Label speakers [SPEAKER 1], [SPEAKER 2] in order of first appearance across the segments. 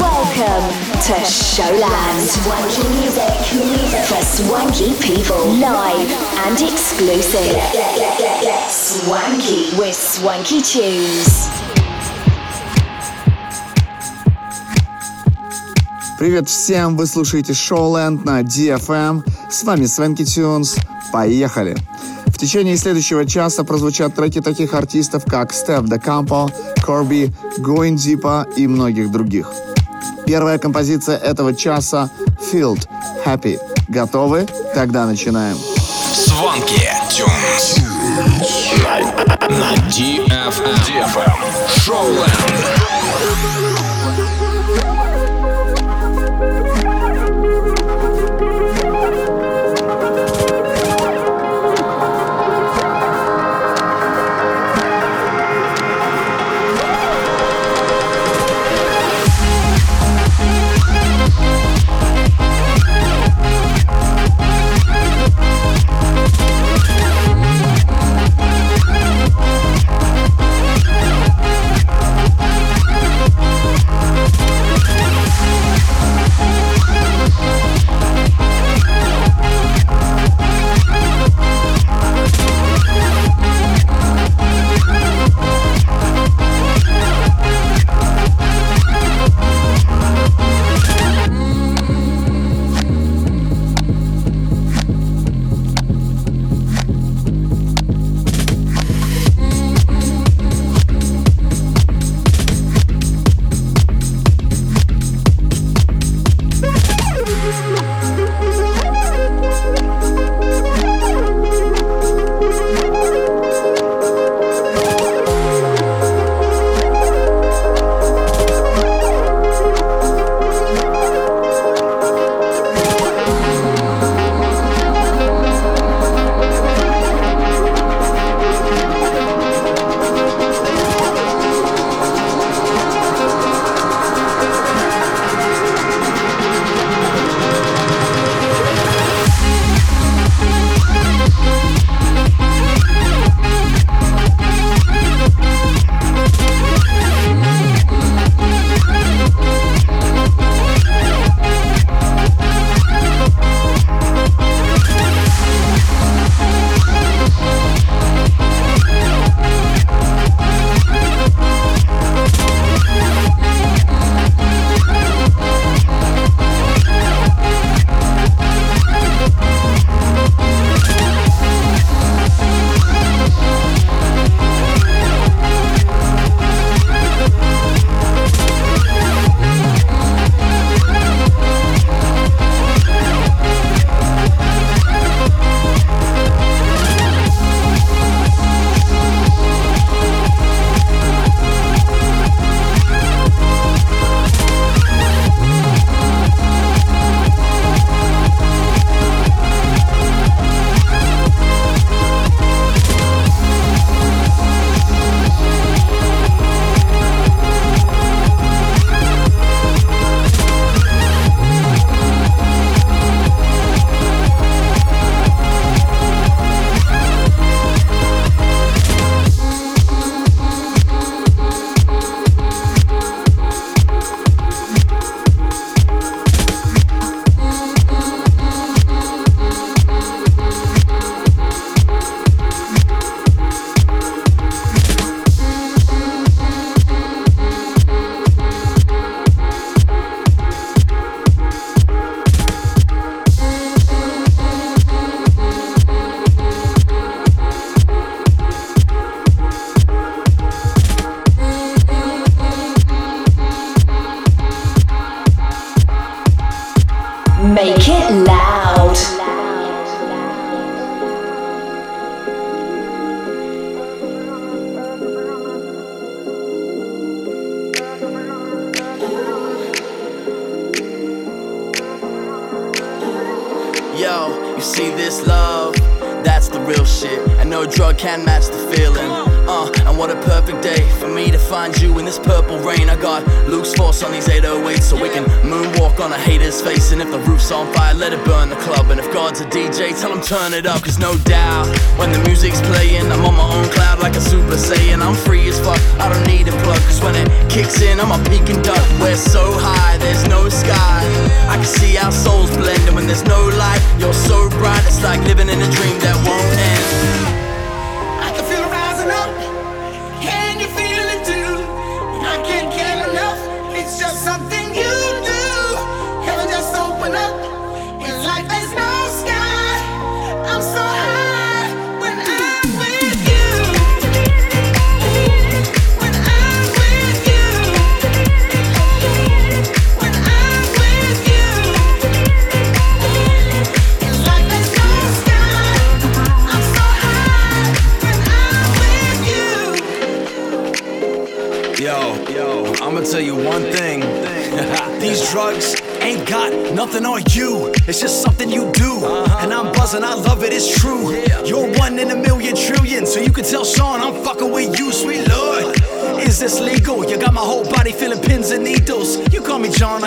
[SPEAKER 1] Welcome to Showland.
[SPEAKER 2] Swanky music.
[SPEAKER 1] For swanky people. Live and exclusive.
[SPEAKER 2] Swanky.
[SPEAKER 1] With swanky tunes.
[SPEAKER 3] Привет всем, вы слушаете Showland на DFM. С вами Свенки Тюнс. Поехали! В течение следующего часа прозвучат треки таких артистов, как Стеф Де Кампо, Корби, Deepa и многих других. Первая композиция этого часа — Field Happy. Готовы? Тогда начинаем.
[SPEAKER 4] Сванки Тюнс на DFM. DFM. Шоуленд.
[SPEAKER 5] turn it up.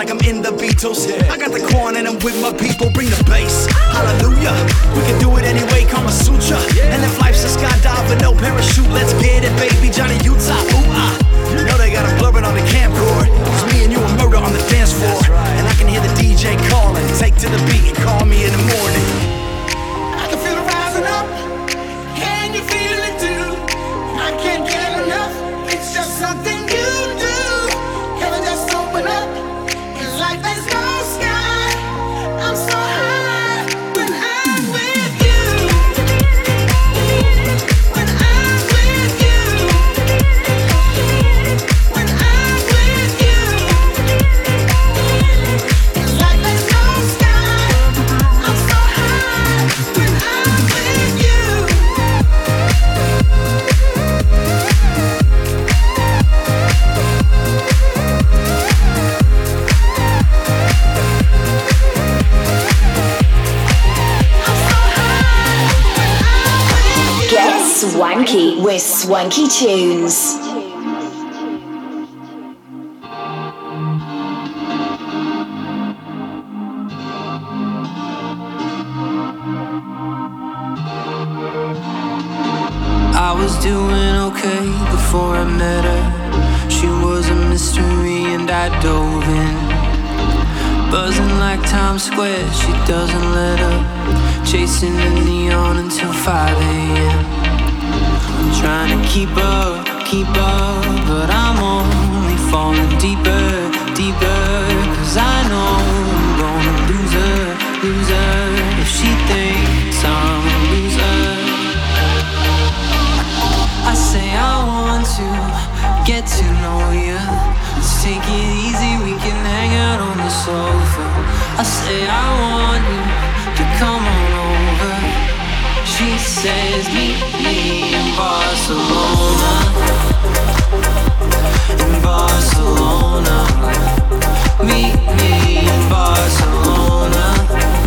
[SPEAKER 5] like I'm in
[SPEAKER 6] the Beatles. I got the corn and I'm with my people, bring the bass. Hallelujah, we can do it anyway, Kama Sutra. And if life's a skydiver, no parachute, let's get it, baby. Johnny, you
[SPEAKER 1] Swanky Tunes.
[SPEAKER 7] I was doing okay before I met her. She was a mystery and I dove in. Buzzing like Times Square, she doesn't let up. Chasing the neon until 5 a.m trying to keep up, keep up, but I'm only falling deeper, deeper. Cause I know I'm gonna lose her, lose her if she thinks I'm a loser. I say I want to get to know you. Let's take it easy, we can hang out on the sofa. I say I want you to come on she says, meet me in Barcelona. In Barcelona. Meet me in Barcelona.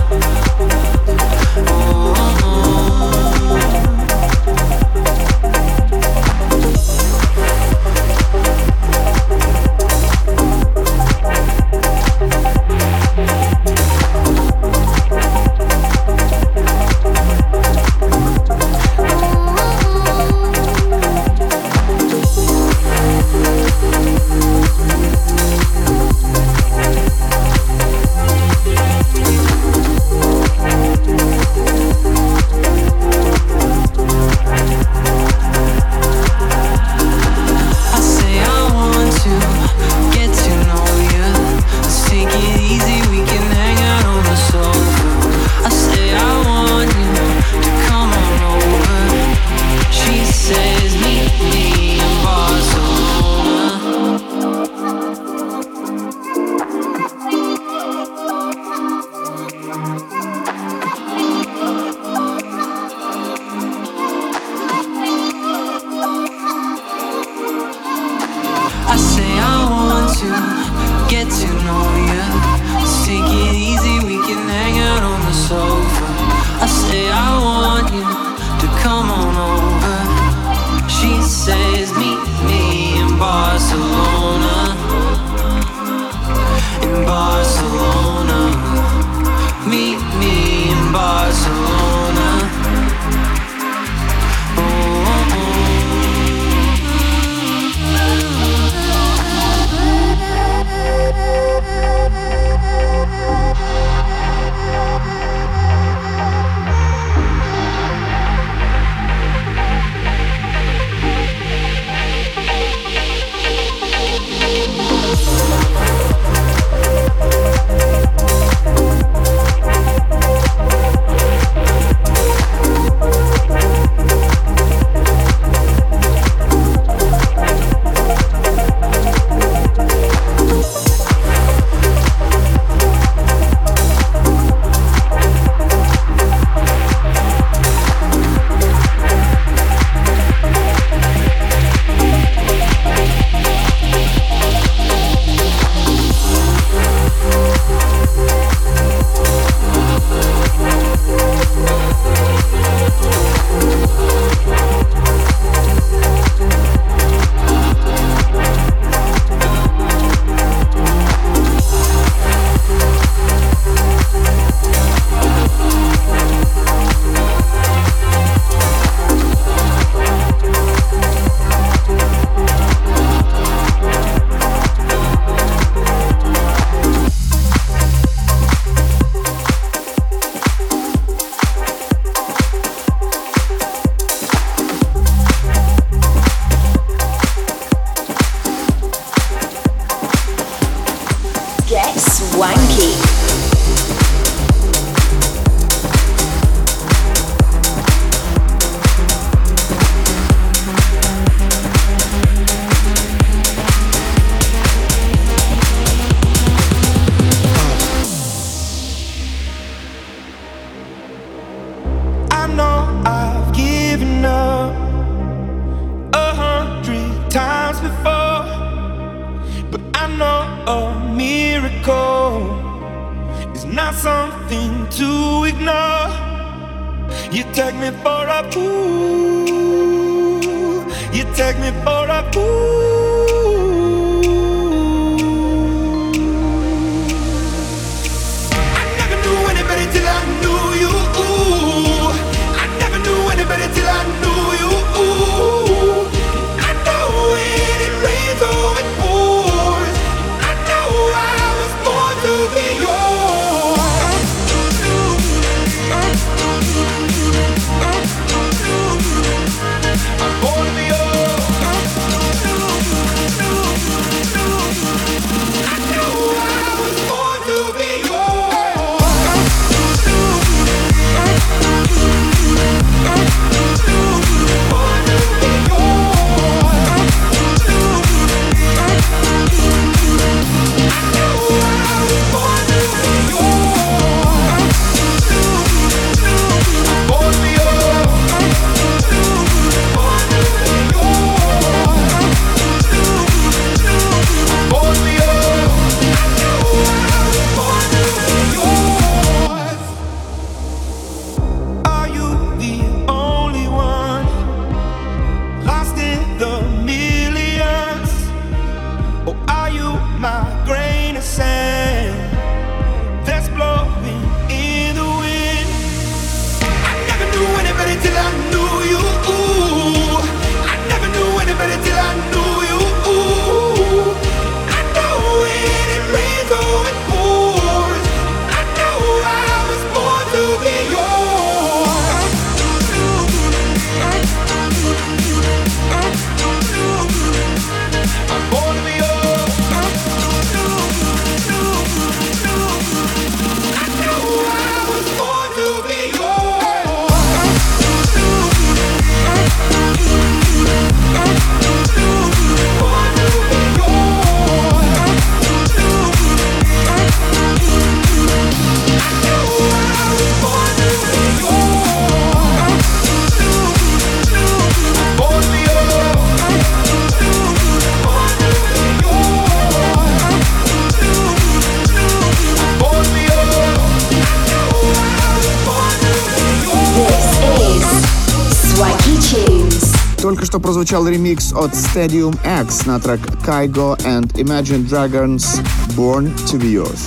[SPEAKER 3] Прозвучал ремикс от Stadium X на трек Kygo and Imagine Dragons Born to be Yours.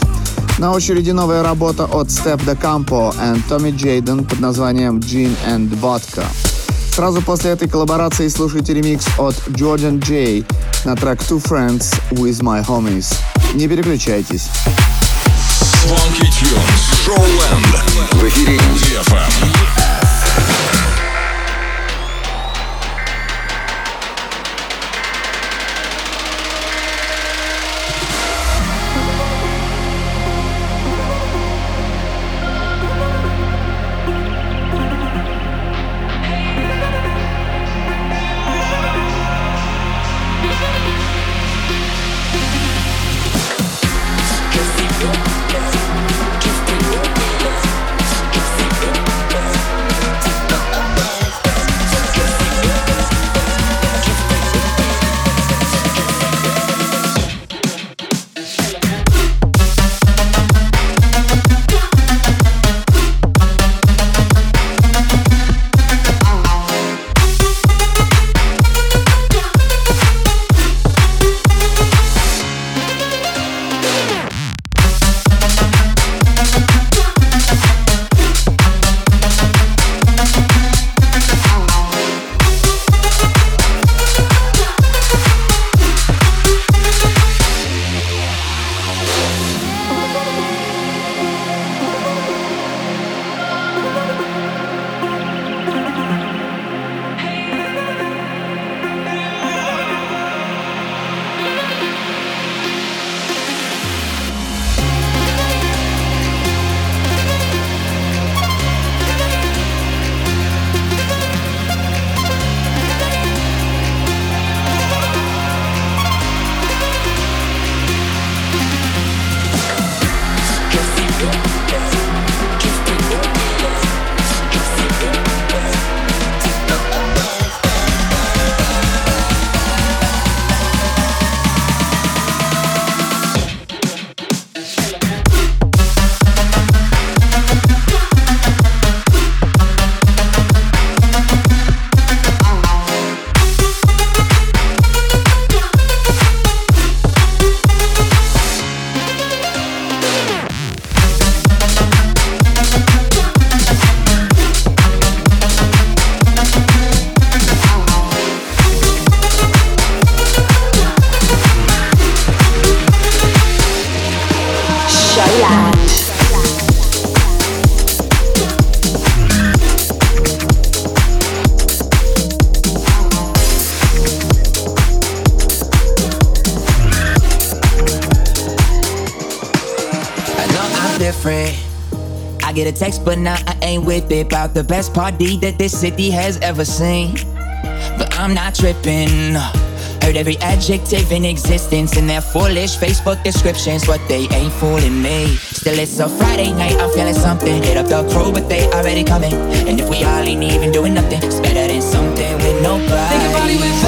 [SPEAKER 3] На очереди новая работа от Step the Campo and Tommy Jaden под названием Gin and Vodka. Сразу после этой коллаборации слушайте ремикс от Jordan J на трек Two Friends with My Homies. Не переключайтесь.
[SPEAKER 4] Swanky Tunes. Showland.
[SPEAKER 8] В эфире
[SPEAKER 4] DFM.
[SPEAKER 9] The best party that this city has ever seen. But I'm not tripping. Heard every adjective in existence in their foolish Facebook descriptions, but they ain't fooling me. Still, it's a Friday night, I'm feeling something. Hit up the crew, but they already coming. And if we all ain't even doing nothing, it's better than something with nobody.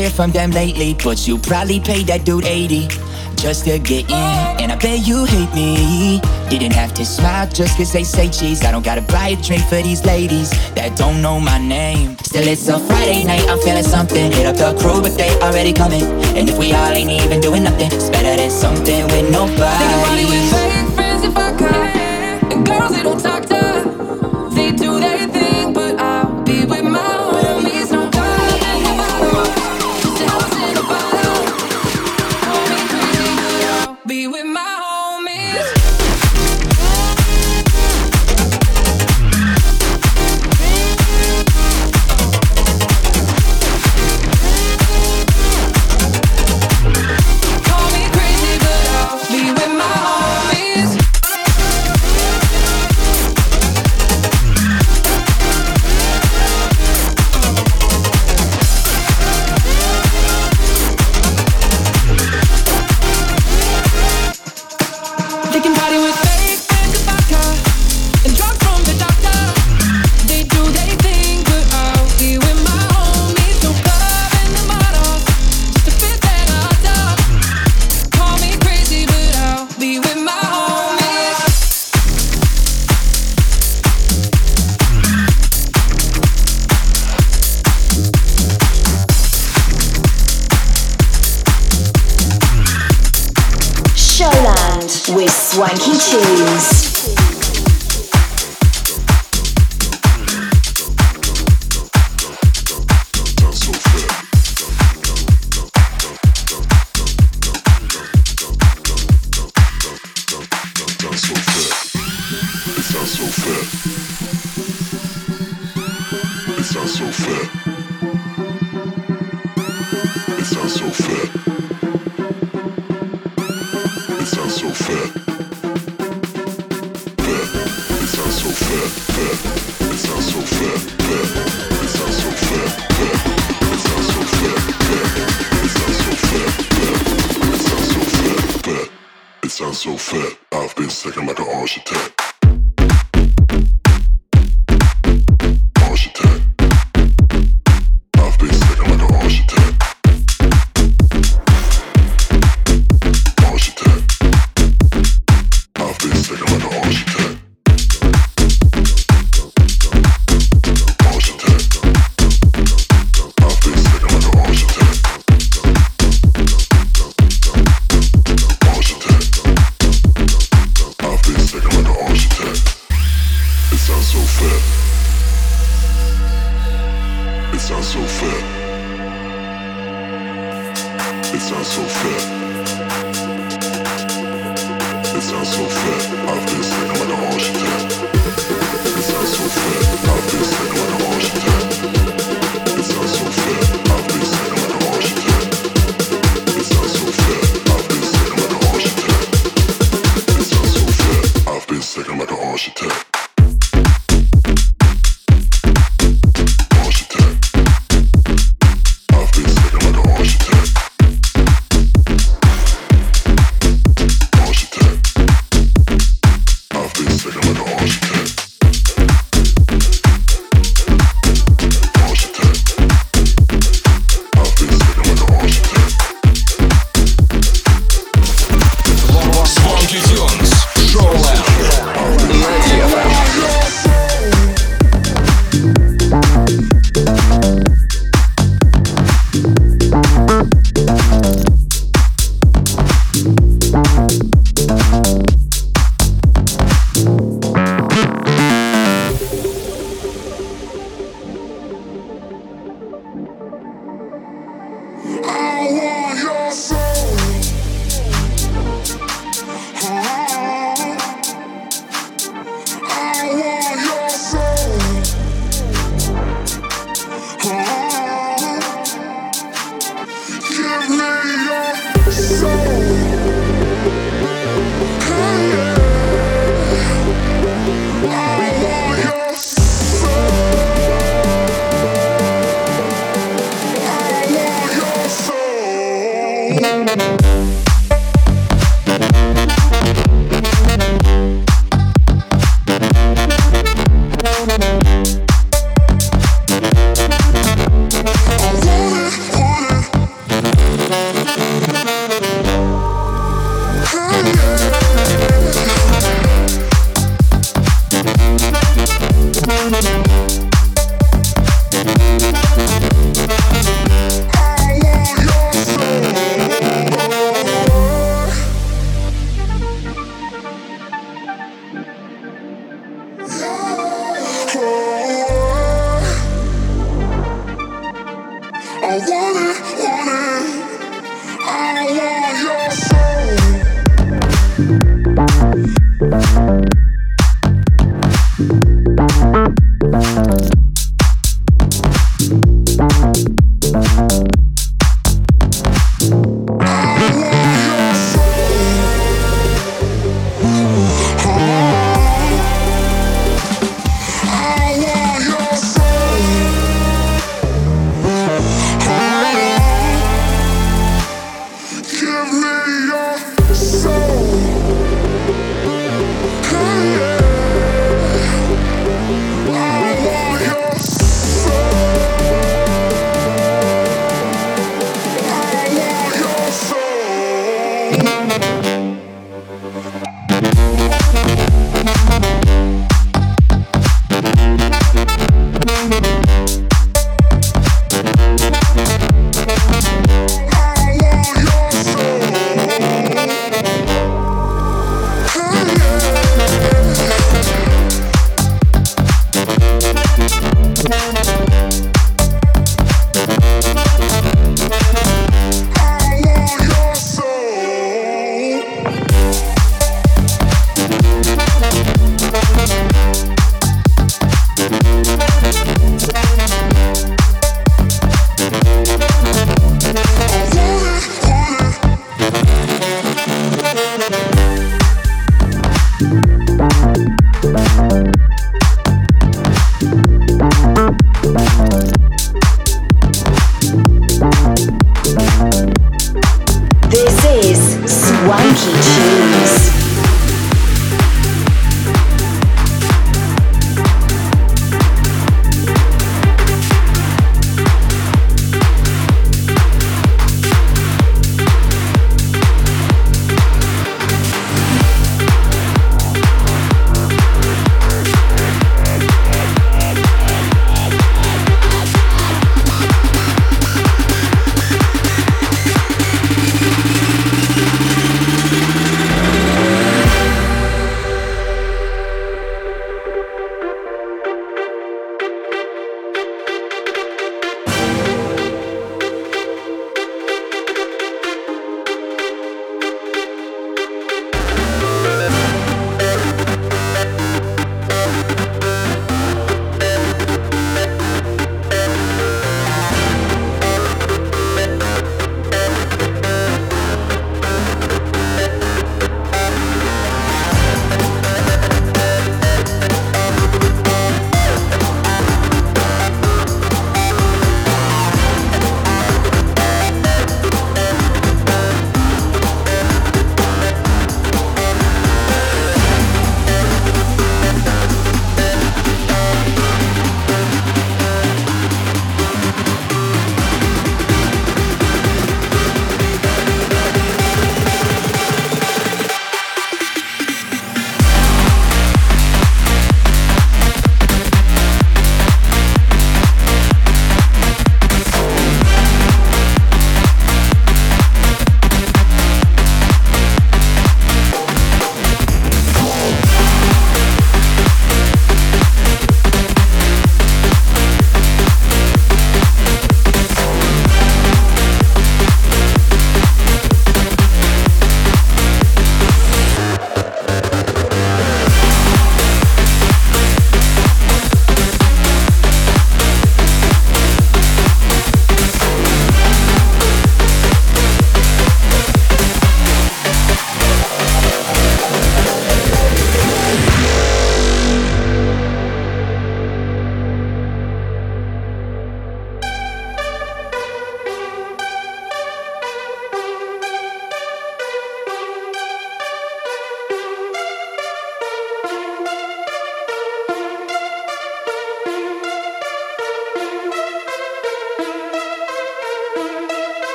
[SPEAKER 9] Hear from them lately. But you probably paid that dude 80 just to get in. And I bet you hate me. Didn't have to smile just cause they say cheese. I don't gotta buy a drink for these ladies that don't know my name. Still, it's a Friday night, I'm feeling something. Hit up the crew, but they already coming. And if we all ain't even doing nothing, it's better than something with nobody.
[SPEAKER 1] Swanky tunes.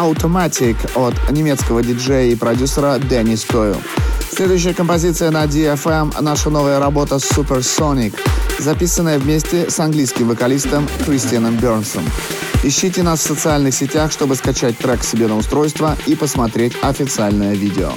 [SPEAKER 7] Automatic от немецкого диджея и продюсера Денис Тою. Следующая композиция на DFM – наша новая работа Supersonic, записанная вместе с английским вокалистом Кристианом Бернсом. Ищите нас в социальных сетях, чтобы скачать трек себе на устройство и посмотреть официальное видео.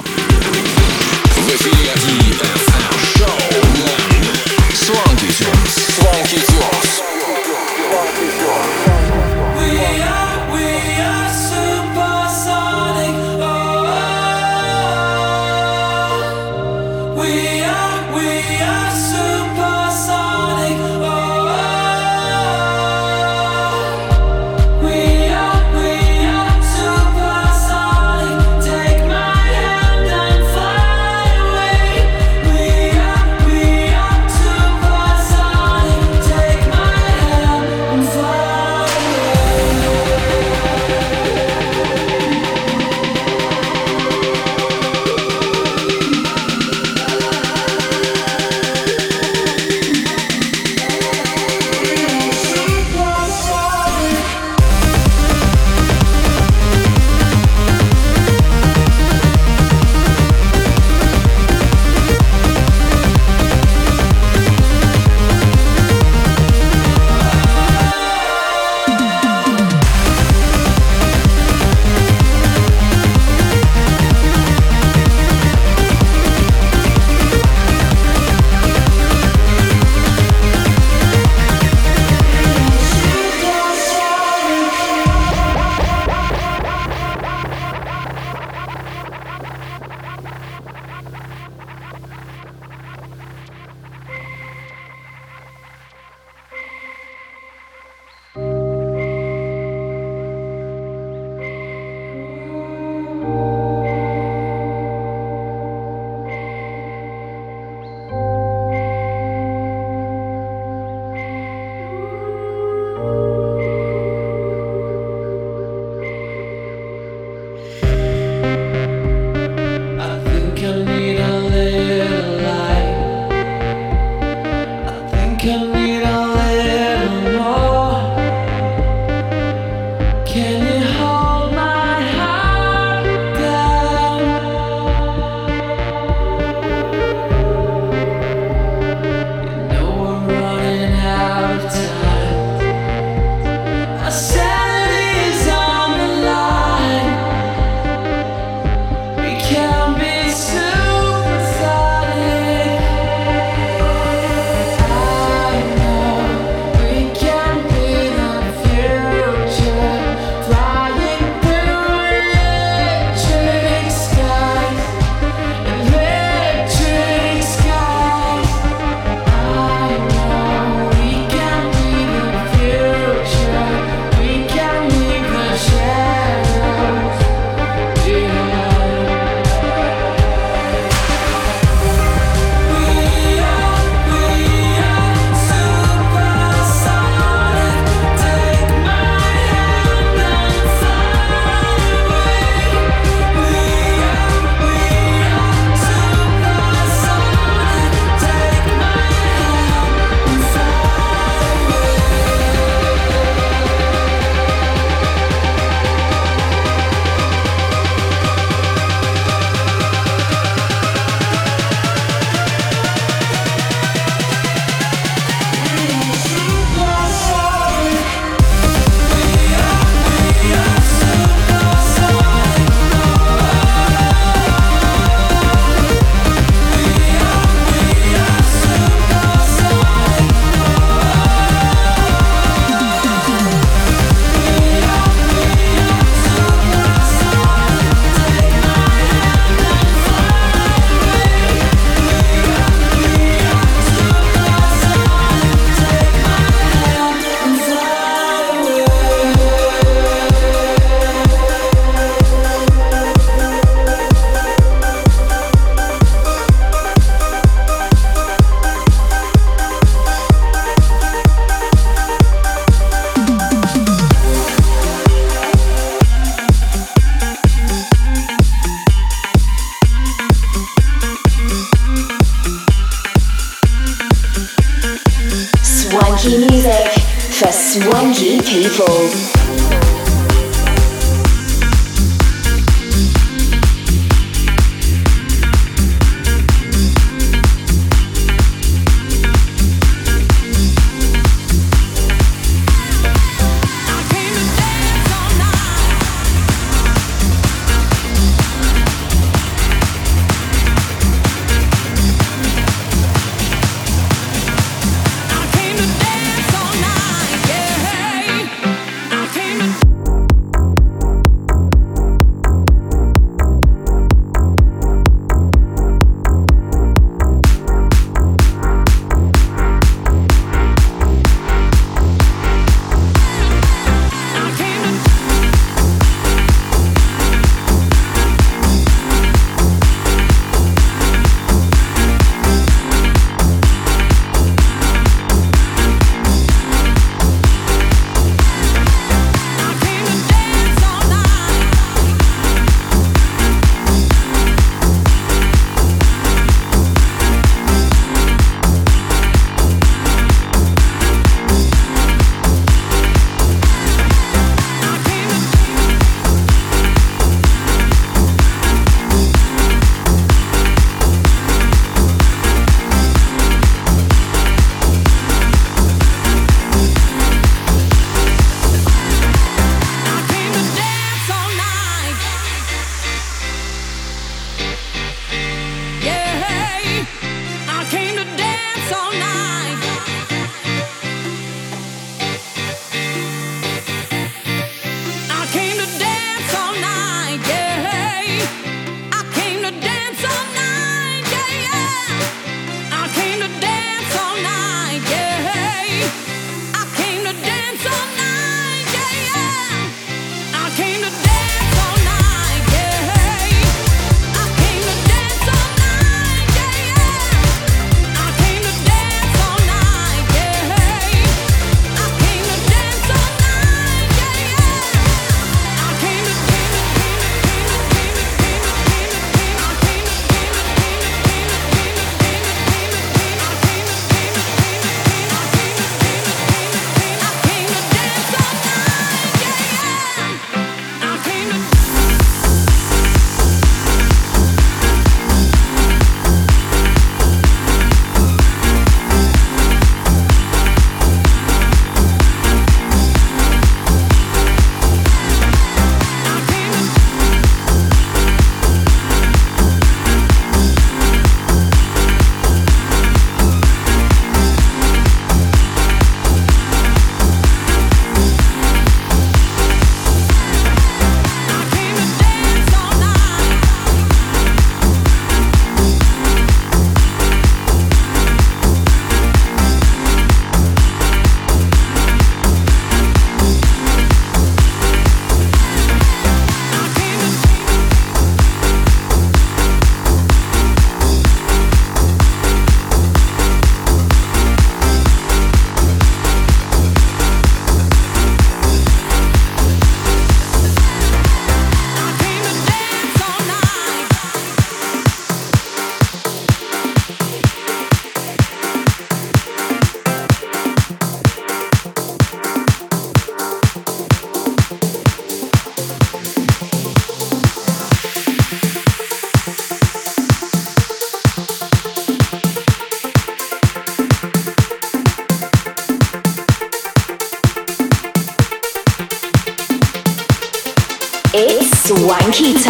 [SPEAKER 7] It's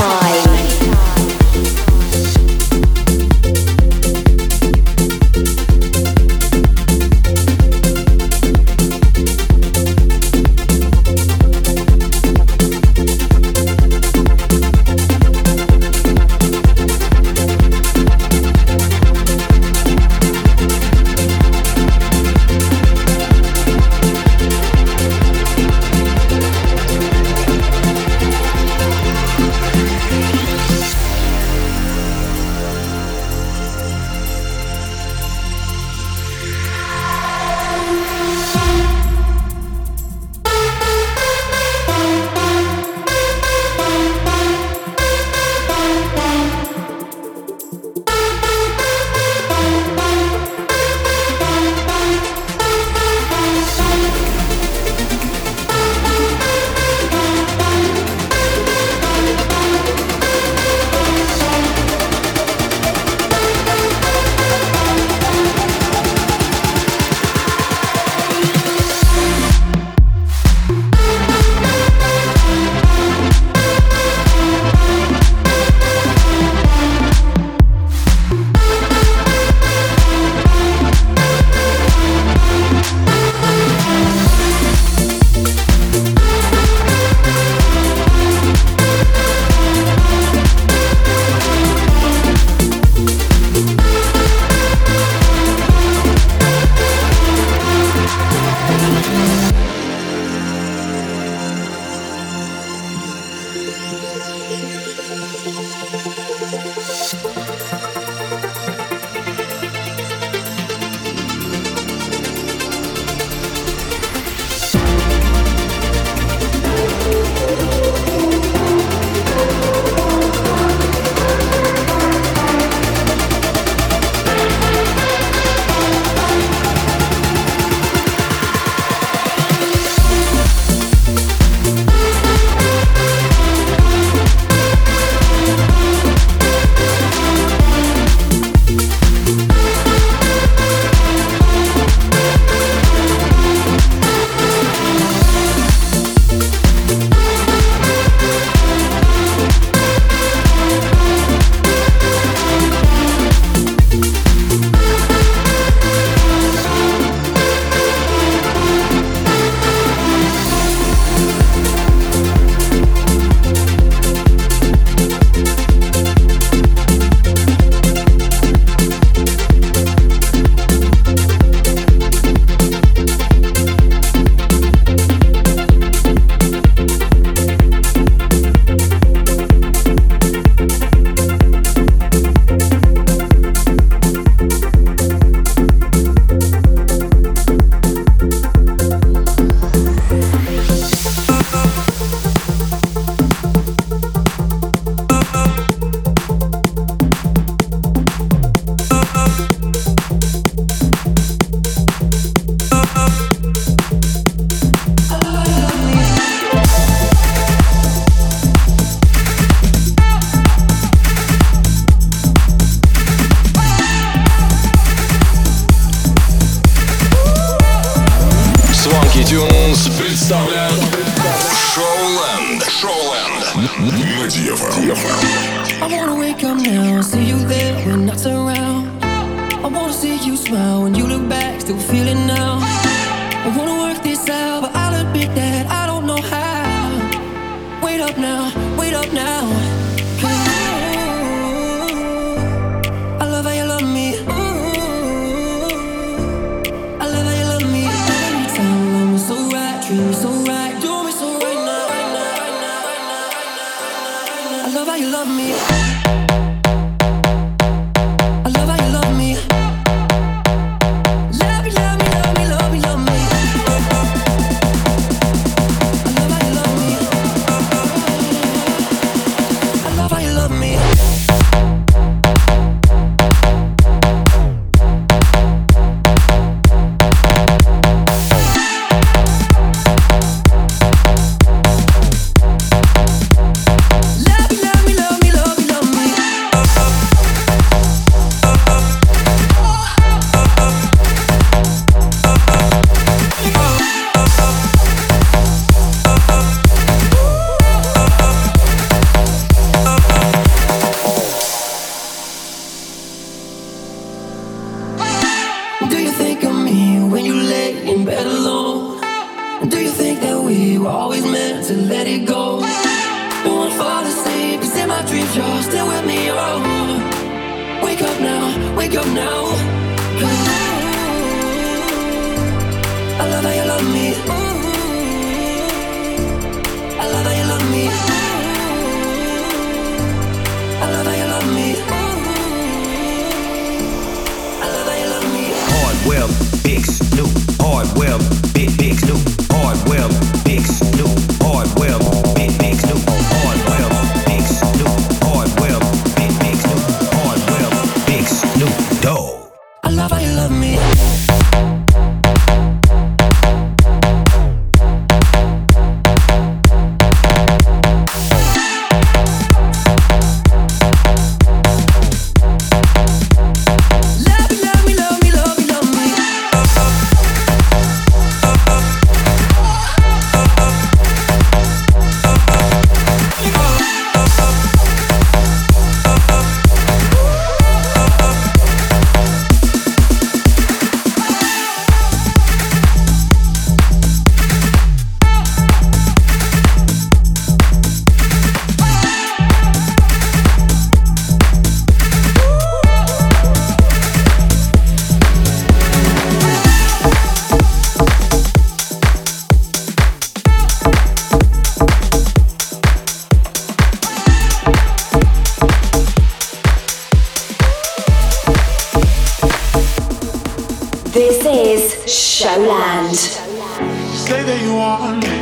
[SPEAKER 10] say that you want me,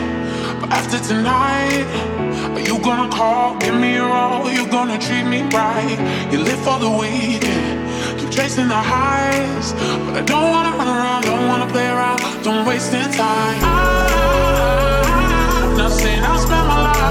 [SPEAKER 10] but after tonight, are you gonna call, give me your all, you gonna treat me right? You live for the weekend, keep chasing the highs, but I don't wanna run around, don't wanna play around, don't waste any time. I'm not saying I'll spend my life.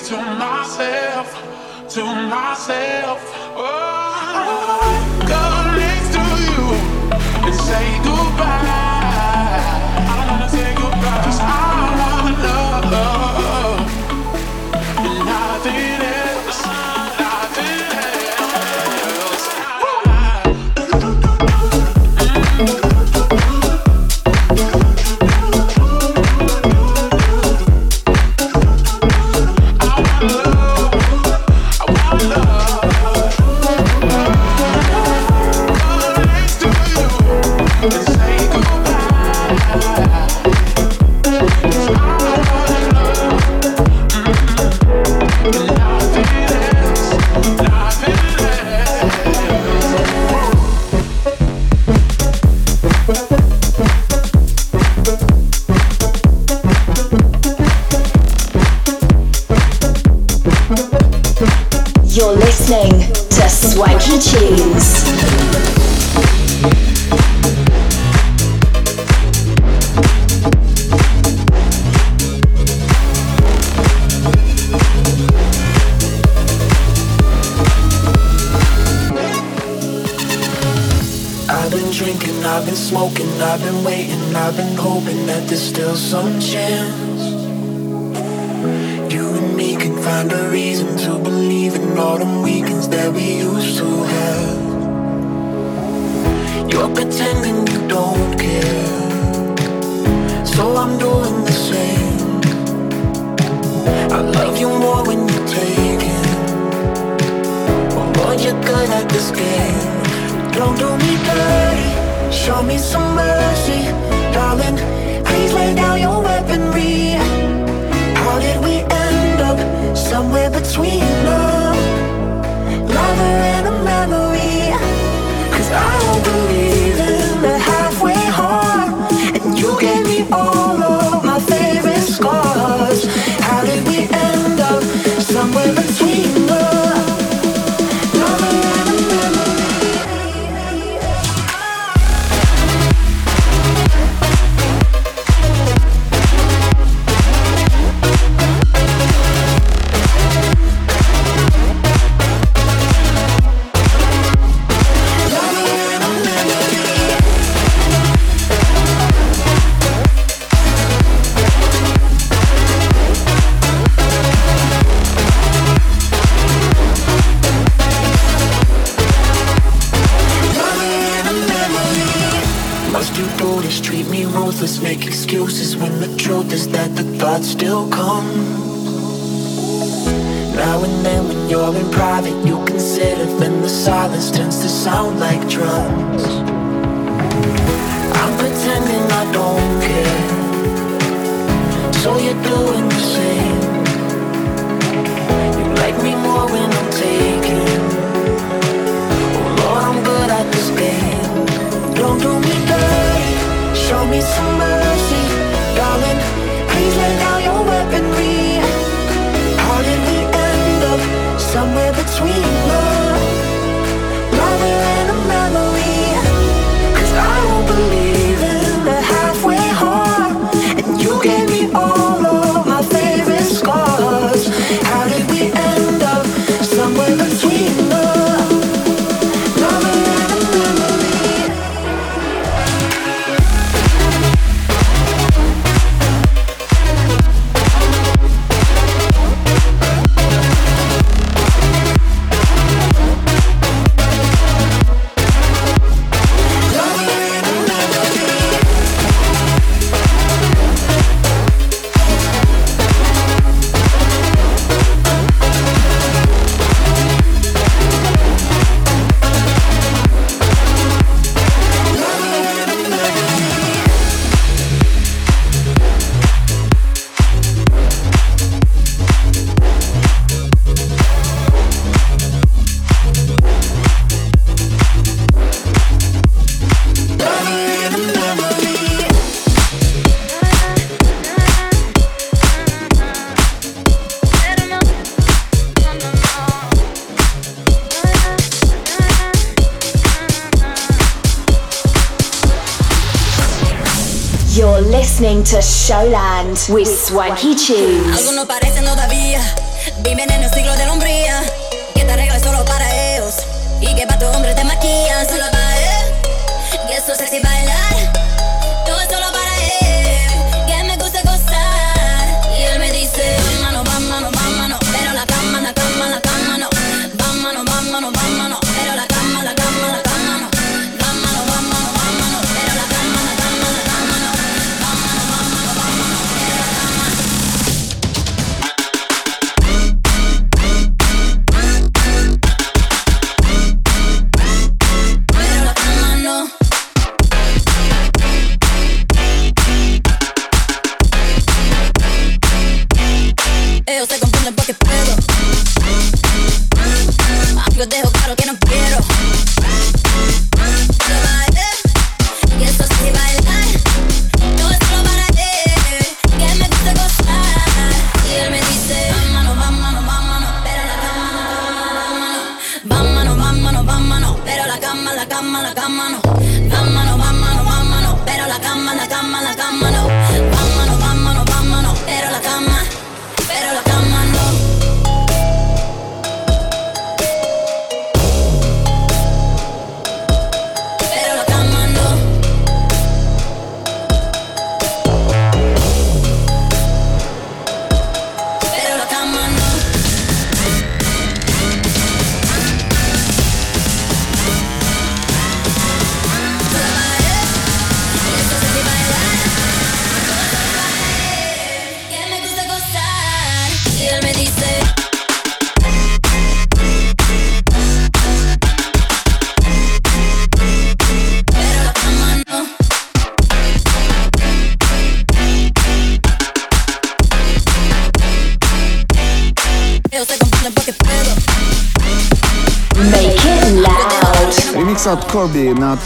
[SPEAKER 10] to myself, to myself. Oh, come next to you and say Don't
[SPEAKER 11] do me dirty, show me some mercy, darling. Please lay down your weaponry. How did we end up somewhere between love, lover and a memory? Cause I don't.
[SPEAKER 12] with Swanky Tunes.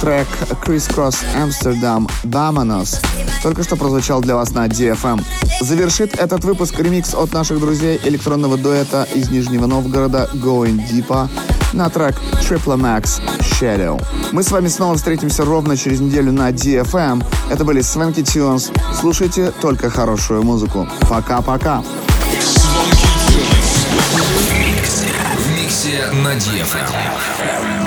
[SPEAKER 3] Трек Criss Cross Amsterdam Vamonos только что прозвучал для вас на DFM. Завершит этот выпуск ремикс от наших друзей электронного дуэта из Нижнего Новгорода Going Deeper на трек Triple Max Shadow. Мы с вами снова встретимся ровно через неделю на DFM. Это были Swanky Tunes. Слушайте только хорошую музыку. Пока-пока.
[SPEAKER 4] На DFM.